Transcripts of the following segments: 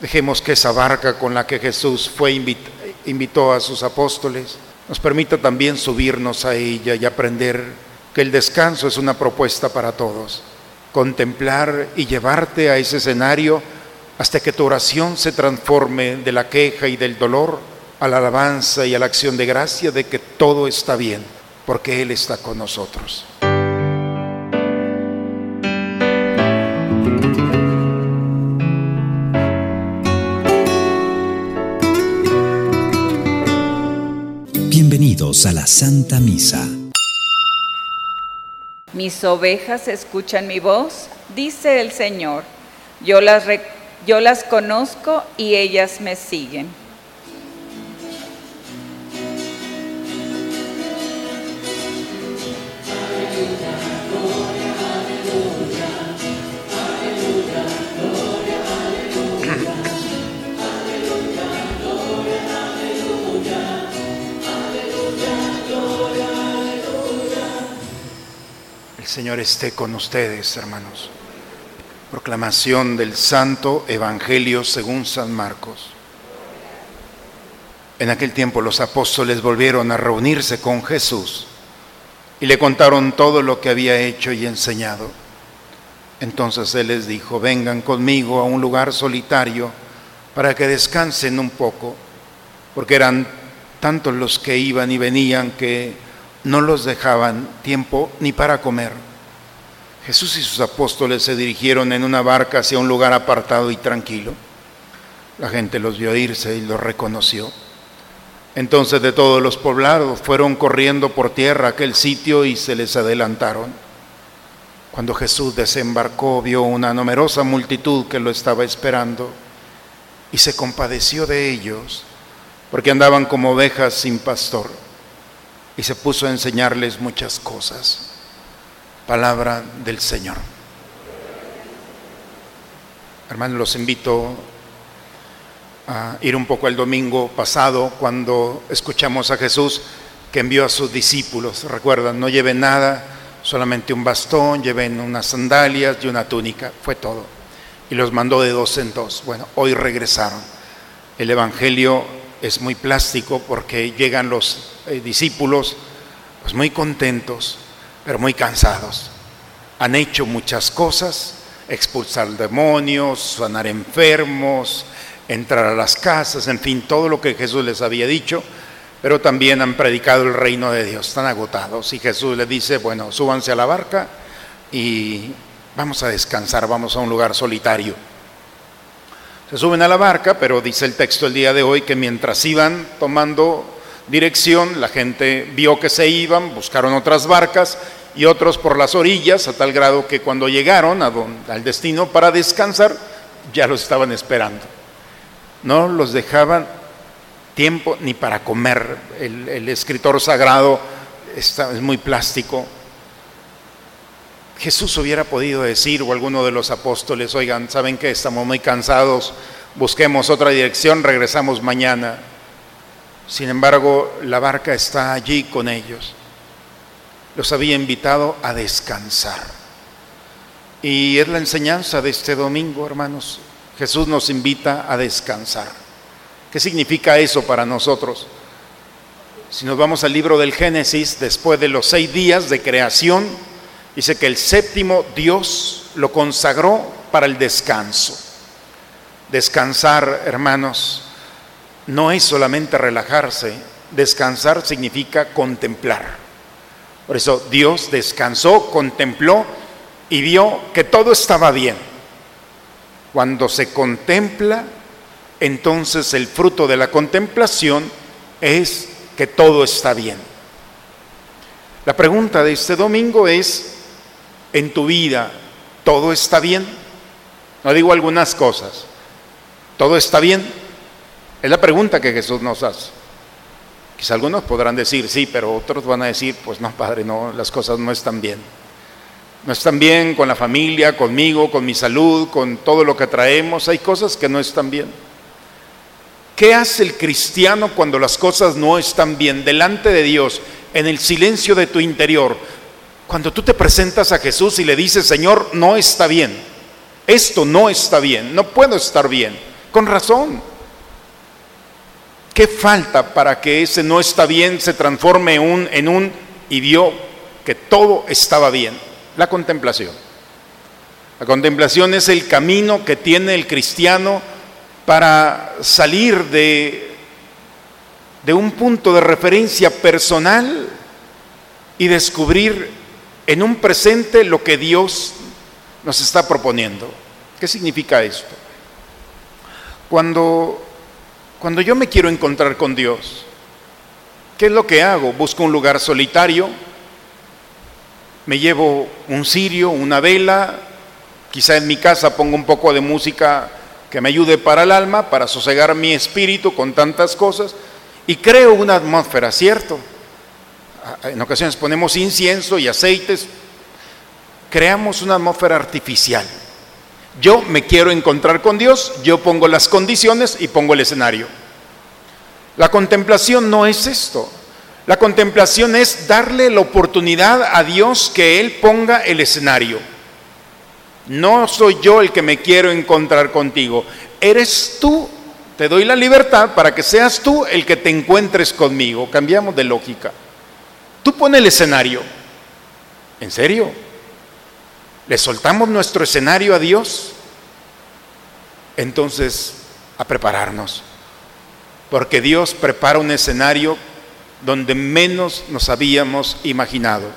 Dejemos que esa barca con la que Jesús fue invitó a sus apóstoles nos permita también subirnos a ella y aprender que el descanso es una propuesta para todos. Contemplar y llevarte a ese escenario hasta que tu oración se transforme de la queja y del dolor a la alabanza y a la acción de gracia de que todo está bien, porque Él está con nosotros. Bienvenidos a la Santa Misa. Mis ovejas escuchan mi voz, dice el Señor. Yo las, yo las conozco y ellas me siguen. Señor esté con ustedes, hermanos. Proclamación del Santo Evangelio según San Marcos. En aquel tiempo los apóstoles volvieron a reunirse con Jesús y le contaron todo lo que había hecho y enseñado. Entonces Él les dijo, vengan conmigo a un lugar solitario para que descansen un poco, porque eran tantos los que iban y venían que no los dejaban tiempo ni para comer. Jesús y sus apóstoles se dirigieron en una barca hacia un lugar apartado y tranquilo. La gente los vio irse y los reconoció. Entonces de todos los poblados fueron corriendo por tierra a aquel sitio y se les adelantaron. Cuando Jesús desembarcó vio una numerosa multitud que lo estaba esperando y se compadeció de ellos porque andaban como ovejas sin pastor y se puso a enseñarles muchas cosas. Palabra del Señor. Hermanos, los invito a ir un poco el domingo pasado cuando escuchamos a Jesús que envió a sus discípulos. Recuerdan, no lleven nada, solamente un bastón, lleven unas sandalias y una túnica, fue todo. Y los mandó de dos en dos. Bueno, hoy regresaron. El Evangelio es muy plástico porque llegan los eh, discípulos pues muy contentos, pero muy cansados. Han hecho muchas cosas, expulsar demonios, sanar enfermos, entrar a las casas, en fin, todo lo que Jesús les había dicho, pero también han predicado el reino de Dios, están agotados. Y Jesús les dice, bueno, súbanse a la barca y vamos a descansar, vamos a un lugar solitario. Se suben a la barca, pero dice el texto el día de hoy que mientras iban tomando dirección, la gente vio que se iban, buscaron otras barcas y otros por las orillas, a tal grado que cuando llegaron al destino para descansar, ya los estaban esperando. No los dejaban tiempo ni para comer. El, escritor sagrado es muy plástico, Jesús hubiera podido decir, o alguno de los apóstoles, oigan, ¿saben que estamos muy cansados? Busquemos otra dirección, regresamos mañana. Sin embargo, la barca está allí con ellos. Los había invitado a descansar. Y es la enseñanza de este domingo, hermanos. Jesús nos invita a descansar. ¿Qué significa eso para nosotros? Si nos vamos al libro del Génesis, después de los seis días de creación, Dice que el séptimo Dios lo consagró para el descanso. Descansar, hermanos, no es solamente relajarse, descansar significa contemplar. Por eso Dios descansó, contempló y vio que todo estaba bien. Cuando se contempla, entonces el fruto de la contemplación es que todo está bien. La pregunta de este domingo es, en tu vida todo está bien? No digo algunas cosas. ¿Todo está bien? Es la pregunta que Jesús nos hace. Quizá algunos podrán decir sí, pero otros van a decir, pues no, Padre, no, las cosas no están bien. No están bien con la familia, conmigo, con mi salud, con todo lo que traemos. Hay cosas que no están bien. ¿Qué hace el cristiano cuando las cosas no están bien delante de Dios, en el silencio de tu interior? Cuando tú te presentas a Jesús y le dices, Señor, no está bien, esto no está bien, no puedo estar bien, Con razón. ¿Qué falta para que ese no está bien se transforme en un, y vio que todo estaba bien? La contemplación. La contemplación es el camino que tiene el cristiano para salir de, de un punto de referencia personal y descubrir en un presente lo que Dios nos está proponiendo. ¿Qué significa esto? Cuando, cuando yo me quiero encontrar con Dios, ¿qué es lo que hago? Busco un lugar solitario, me llevo un cirio, una vela, quizá en mi casa pongo un poco de música que me ayude para el alma, para sosegar mi espíritu con tantas cosas, y creo una atmósfera, ¿cierto? En ocasiones ponemos incienso y aceites, creamos una atmósfera artificial. Yo me quiero encontrar con Dios, yo pongo las condiciones y pongo el escenario. La contemplación no es esto. La contemplación es darle la oportunidad a Dios que Él ponga el escenario. No soy yo el que me quiero encontrar contigo. Eres tú. Te doy la libertad para que seas tú el que te encuentres conmigo. Cambiamos de lógica. Tú pones el escenario. ¿En serio? ¿Le soltamos nuestro escenario a Dios? Entonces, a prepararnos. Porque Dios prepara un escenario donde menos nos habíamos imaginado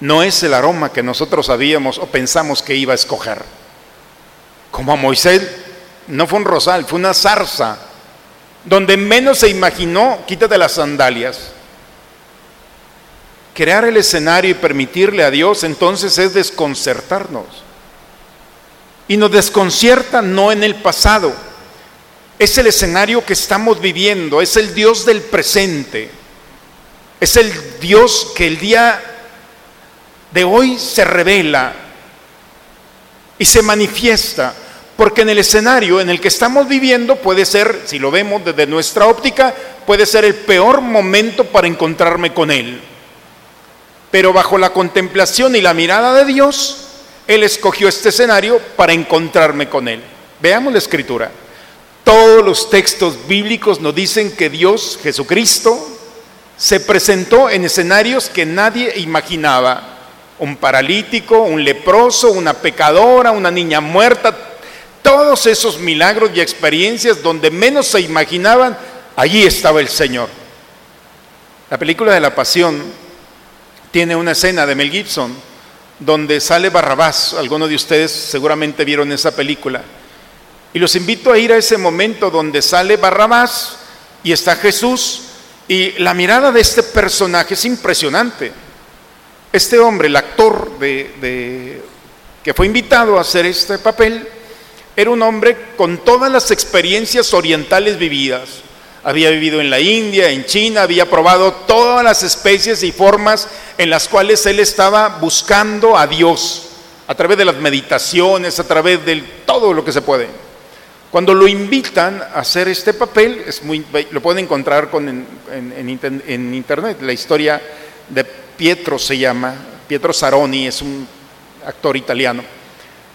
no es el aroma que nosotros sabíamos o pensamos que iba a escoger. Como a Moisés, no fue un rosal, fue una zarza, donde menos se imaginó, quítate las sandalias. Crear el escenario y permitirle a Dios entonces es desconcertarnos. Y nos desconcierta no en el pasado, es el escenario que estamos viviendo, es el Dios del presente, es el Dios que el día de hoy se revela y se manifiesta, porque en el escenario en el que estamos viviendo puede ser, si lo vemos desde nuestra óptica, puede ser el peor momento para encontrarme con Él. Pero bajo la contemplación y la mirada de Dios, Él escogió este escenario para encontrarme con Él. Veamos la escritura. Todos los textos bíblicos nos dicen que Dios, Jesucristo, se presentó en escenarios que nadie imaginaba un paralítico, un leproso, una pecadora, una niña muerta, todos esos milagros y experiencias donde menos se imaginaban, allí estaba el Señor. La película de la Pasión tiene una escena de Mel Gibson donde sale Barrabás, algunos de ustedes seguramente vieron esa película, y los invito a ir a ese momento donde sale Barrabás y está Jesús, y la mirada de este personaje es impresionante. Este hombre, el actor que fue invitado a hacer este papel, era un hombre con todas las experiencias orientales vividas. Había vivido en la India, en China, había probado todas las especies y formas en las cuales él estaba buscando a Dios, a través de las meditaciones, a través de todo lo que se puede. Cuando lo invitan a hacer este papel, es muy, lo pueden encontrar con, en internet, la historia de Pietro se llama, Pietro Saroni, es un actor italiano.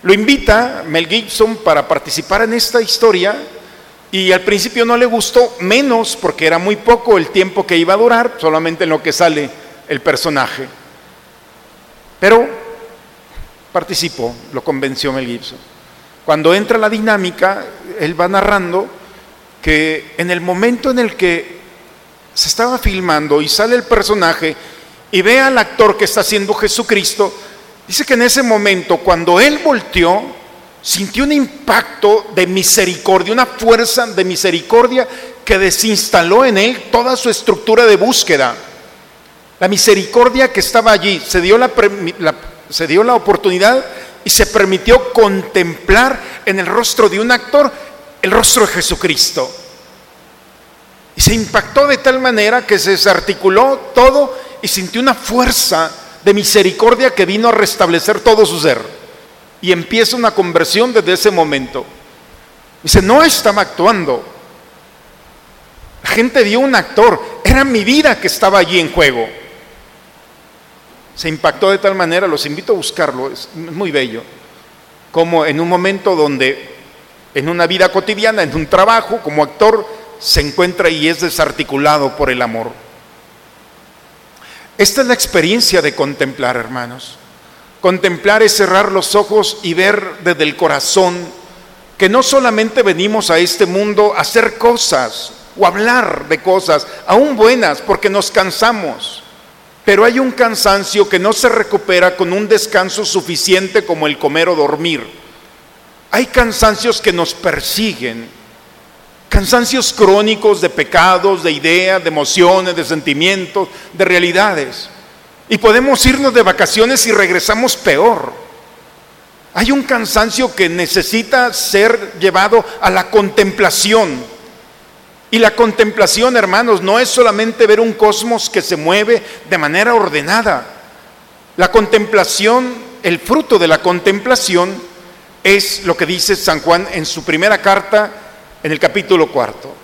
Lo invita Mel Gibson para participar en esta historia y al principio no le gustó, menos porque era muy poco el tiempo que iba a durar, solamente en lo que sale el personaje. Pero participó, lo convenció Mel Gibson. Cuando entra la dinámica, él va narrando que en el momento en el que se estaba filmando y sale el personaje, y ve al actor que está haciendo Jesucristo, dice que en ese momento, cuando él volteó, sintió un impacto de misericordia, una fuerza de misericordia que desinstaló en él toda su estructura de búsqueda. La misericordia que estaba allí, se dio la, oportunidad y se permitió contemplar en el rostro de un actor el rostro de Jesucristo. Y se impactó de tal manera que se desarticuló todo y sintió una fuerza de misericordia que vino a restablecer todo su ser. Y empieza una conversión desde ese momento. Dice, no estaba actuando. La gente vio un actor, era mi vida que estaba allí en juego. Se impactó de tal manera, los invito a buscarlo, es muy bello, como en un momento donde en una vida cotidiana, en un trabajo, como actor, se encuentra y es desarticulado por el amor. Esta es la experiencia de contemplar, hermanos. Contemplar es cerrar los ojos y ver desde el corazón que no solamente venimos a este mundo a hacer cosas o hablar de cosas, aún buenas, porque nos cansamos, pero hay un cansancio que no se recupera con un descanso suficiente como el comer o dormir. Hay cansancios que nos persiguen, cansancios crónicos de pecados, de ideas, de emociones, de sentimientos, de realidades. Y podemos irnos de vacaciones y regresamos peor. Hay un cansancio que necesita ser llevado a la contemplación. Y la contemplación, hermanos, no es solamente ver un cosmos que se mueve de manera ordenada. La contemplación, el fruto de la contemplación, es lo que dice San Juan en su primera carta, en el capítulo cuarto.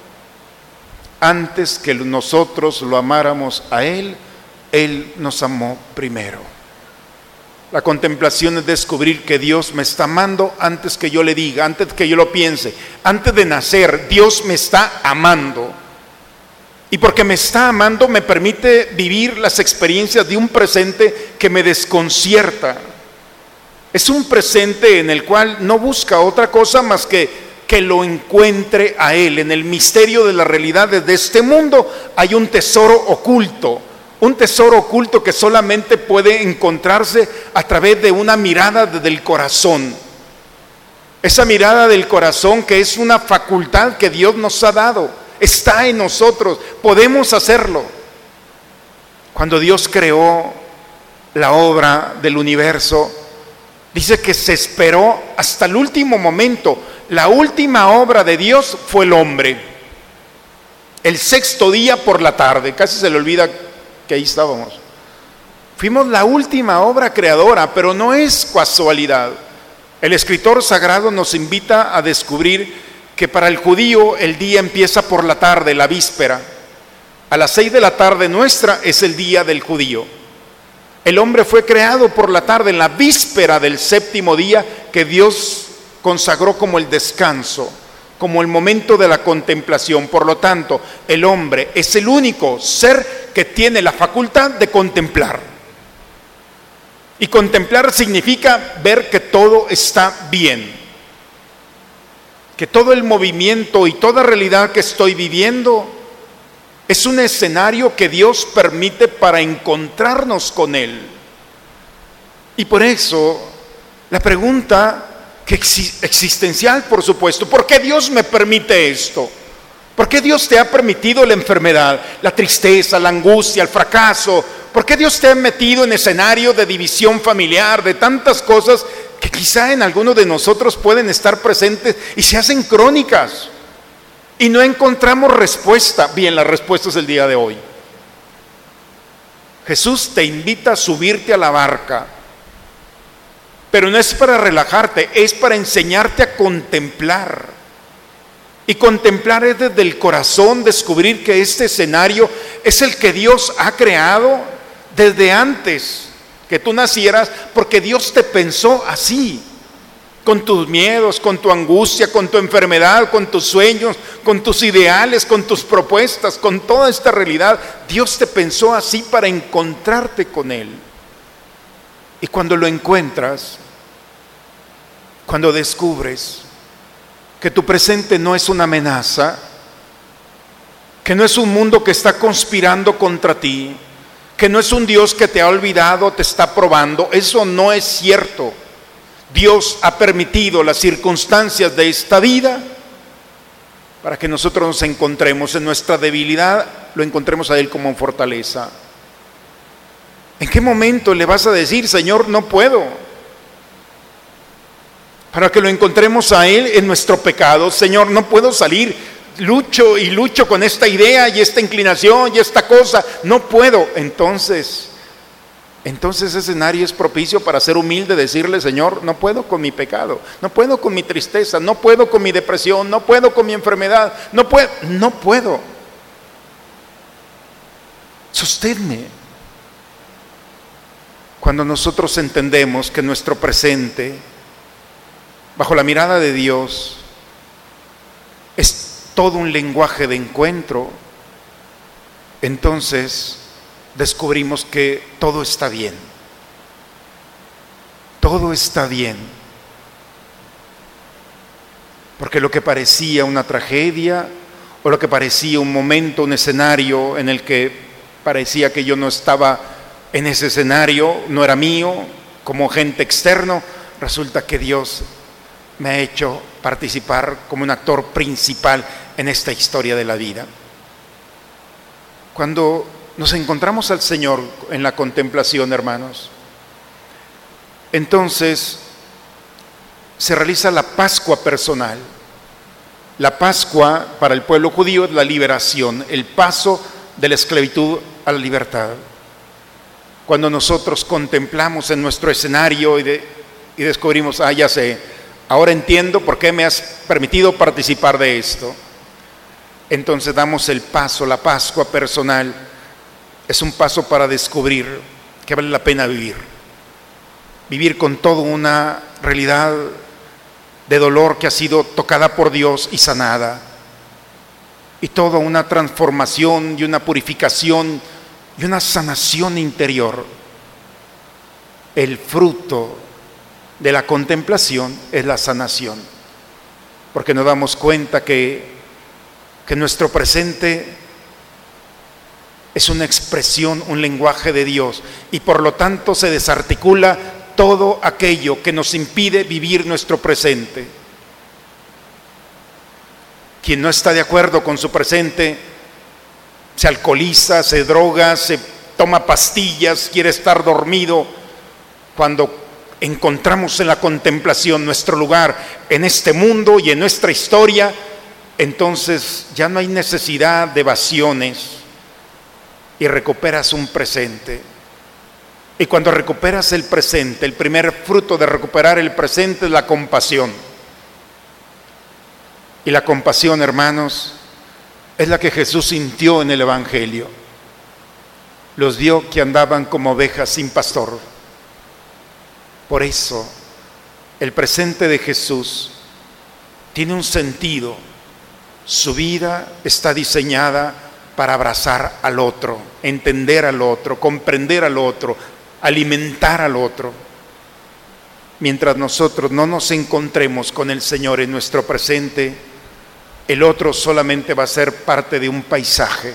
Antes que nosotros lo amáramos a Él, él nos amó primero. La contemplación es descubrir que Dios me está amando antes que yo le diga, antes que yo lo piense. Antes de nacer, Dios me está amando. Y porque me está amando me permite vivir las experiencias de un presente que me desconcierta. Es un presente en el cual no busca otra cosa más que que lo encuentre a Él. En el misterio de la realidad de este mundo hay un tesoro oculto un tesoro oculto que solamente puede encontrarse a través de una mirada del corazón. Esa mirada del corazón que es una facultad que Dios nos ha dado, está en nosotros, podemos hacerlo. Cuando Dios creó la obra del universo, dice que se esperó hasta el último momento. La última obra de Dios fue el hombre. El sexto día por la tarde, casi se le olvida que ahí estábamos. Fuimos la última obra creadora, pero no es casualidad. El escritor sagrado nos invita a descubrir que para el judío el día empieza por la tarde, la víspera. A las seis de la tarde nuestra es el día del judío. El hombre fue creado por la tarde, en la víspera del séptimo día que Dios consagró como el descanso, como el momento de la contemplación. Por lo tanto, el hombre es el único ser que tiene la facultad de contemplar. Y contemplar significa ver que todo está bien, que todo el movimiento y toda realidad que estoy viviendo es un escenario que Dios permite para encontrarnos con Él. Y por eso la pregunta que existencial, por supuesto, ¿por qué Dios me permite esto? ¿Por qué Dios te ha permitido la enfermedad, la tristeza, la angustia, el fracaso? ¿Por qué Dios te ha metido en escenario de división familiar, de tantas cosas que quizá en algunos de nosotros pueden estar presentes y se hacen crónicas? Y no encontramos respuesta. Bien, la respuesta es el día de hoy. Jesús te invita a subirte a la barca, pero no es para relajarte, es para enseñarte a contemplar. Y contemplar es desde el corazón, descubrir que este escenario es el que Dios ha creado desde antes que tú nacieras, porque Dios te pensó así, con tus miedos, con tu angustia, con tu enfermedad, con tus sueños, con tus ideales, con tus propuestas, con toda esta realidad. Dios te pensó así para encontrarte con Él. Y cuando lo encuentras, cuando descubres que tu presente no es una amenaza, que no es un mundo que está conspirando contra ti, que no es un Dios que te ha olvidado, te está probando. Eso no es cierto. Dios ha permitido las circunstancias de esta vida para que nosotros nos encontremos en nuestra debilidad, lo encontremos a Él como fortaleza. ¿En qué momento le vas a decir, Señor, no puedo? para que lo encontremos a Él en nuestro pecado. Señor, no puedo salir, lucho y lucho con esta idea y esta inclinación y esta cosa, no puedo. Entonces, entonces ese escenario es propicio para ser humilde, decirle, Señor, no puedo con mi pecado, no puedo con mi tristeza, no puedo con mi depresión, no puedo con mi enfermedad, no puedo, no puedo. Sosténme. Cuando nosotros entendemos que nuestro presente bajo la mirada de Dios, es todo un lenguaje de encuentro, entonces descubrimos que todo está bien. Todo está bien. Porque lo que parecía una tragedia o lo que parecía un momento, un escenario en el que parecía que yo no estaba en ese escenario, no era mío, como gente externo, resulta que Dios me ha hecho participar como un actor principal en esta historia de la vida. Cuando nos encontramos al Señor en la contemplación, hermanos, entonces se realiza la Pascua personal. La Pascua para el pueblo judío es la liberación, el paso de la esclavitud a la libertad. Cuando nosotros contemplamos en nuestro escenario y, y descubrimos, ah, ya sé, ahora entiendo por qué me has permitido participar de esto. Entonces damos el paso, la Pascua personal. Es un paso para descubrir que vale la pena vivir. Vivir con toda una realidad de dolor que ha sido tocada por Dios y sanada. Y toda una transformación y una purificación y una sanación interior. El fruto de la contemplación es la sanación, porque nos damos cuenta que, que nuestro presente es una expresión, un lenguaje de Dios, y por lo tanto se desarticula todo aquello que nos impide vivir nuestro presente. Quien no está de acuerdo con su presente se alcoholiza, se droga, se toma pastillas, quiere estar dormido, cuando encontramos en la contemplación nuestro lugar en este mundo y en nuestra historia, entonces ya no hay necesidad de evasiones y recuperas un presente. Y cuando recuperas el presente, el primer fruto de recuperar el presente es la compasión. Y la compasión, hermanos, es la que Jesús sintió en el Evangelio. Los vio que andaban como ovejas sin pastor por eso, el presente de Jesús tiene un sentido. Su vida está diseñada para abrazar al otro, entender al otro, comprender al otro, alimentar al otro. Mientras nosotros no nos encontremos con el Señor en nuestro presente, el otro solamente va a ser parte de un paisaje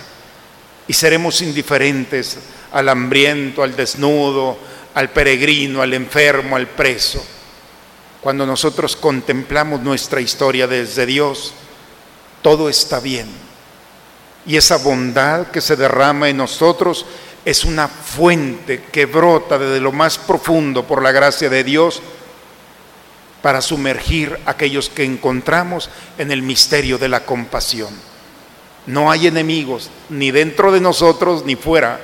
y seremos indiferentes al hambriento, al desnudo, al peregrino, al enfermo, al preso. Cuando nosotros contemplamos nuestra historia desde Dios, todo está bien. Y esa bondad que se derrama en nosotros es una fuente que brota desde lo más profundo por la gracia de Dios para sumergir a aquellos que encontramos en el misterio de la compasión. No hay enemigos, ni dentro de nosotros ni fuera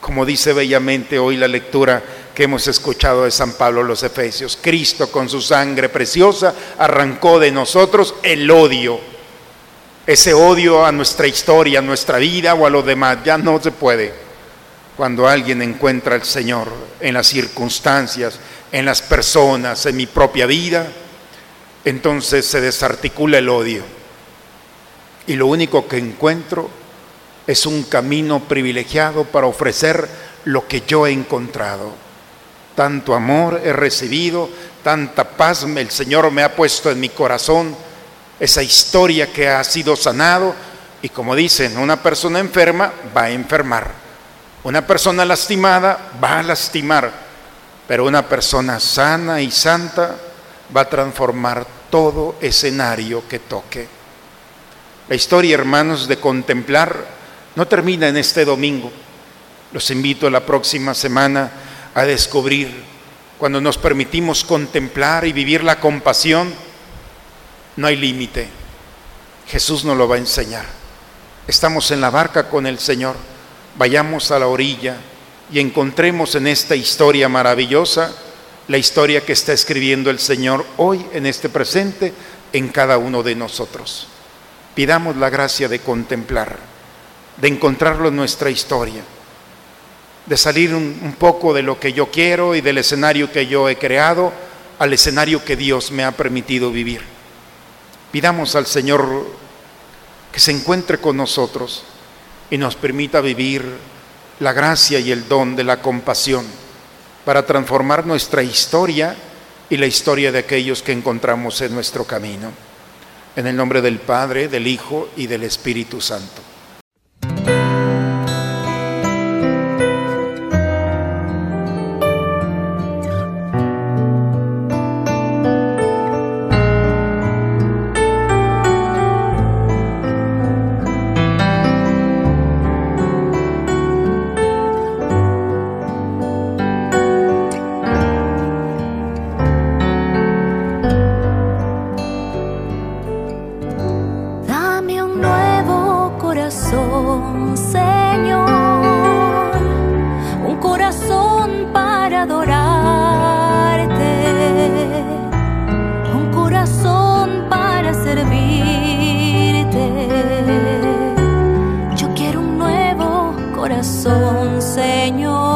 como dice bellamente hoy la lectura que hemos escuchado de San Pablo los Efesios. Cristo con su sangre preciosa arrancó de nosotros el odio. Ese odio a nuestra historia, a nuestra vida o a los demás. Ya no se puede. Cuando alguien encuentra al Señor en las circunstancias, en las personas, en mi propia vida, entonces se desarticula el odio. Y lo único que encuentro es un camino privilegiado para ofrecer lo que yo he encontrado. Tanto amor he recibido, tanta paz el Señor me ha puesto en mi corazón, esa historia que ha sido sanado y como dicen, una persona enferma va a enfermar, una persona lastimada va a lastimar, pero una persona sana y santa va a transformar todo escenario que toque. La historia, hermanos, de contemplar no termina en este domingo. Los invito la próxima semana a descubrir cuando nos permitimos contemplar y vivir la compasión, no hay límite. Jesús nos lo va a enseñar. Estamos en la barca con el Señor. Vayamos a la orilla y encontremos en esta historia maravillosa la historia que está escribiendo el Señor hoy en este presente en cada uno de nosotros. Pidamos la gracia de contemplar de encontrarlo en nuestra historia, de salir un, poco de lo que yo quiero y del escenario que yo he creado al escenario que Dios me ha permitido vivir. Pidamos al Señor que se encuentre con nosotros y nos permita vivir la gracia y el don de la compasión para transformar nuestra historia y la historia de aquellos que encontramos en nuestro camino. En el nombre del Padre, del Hijo y del Espíritu Santo. corazón, Señor.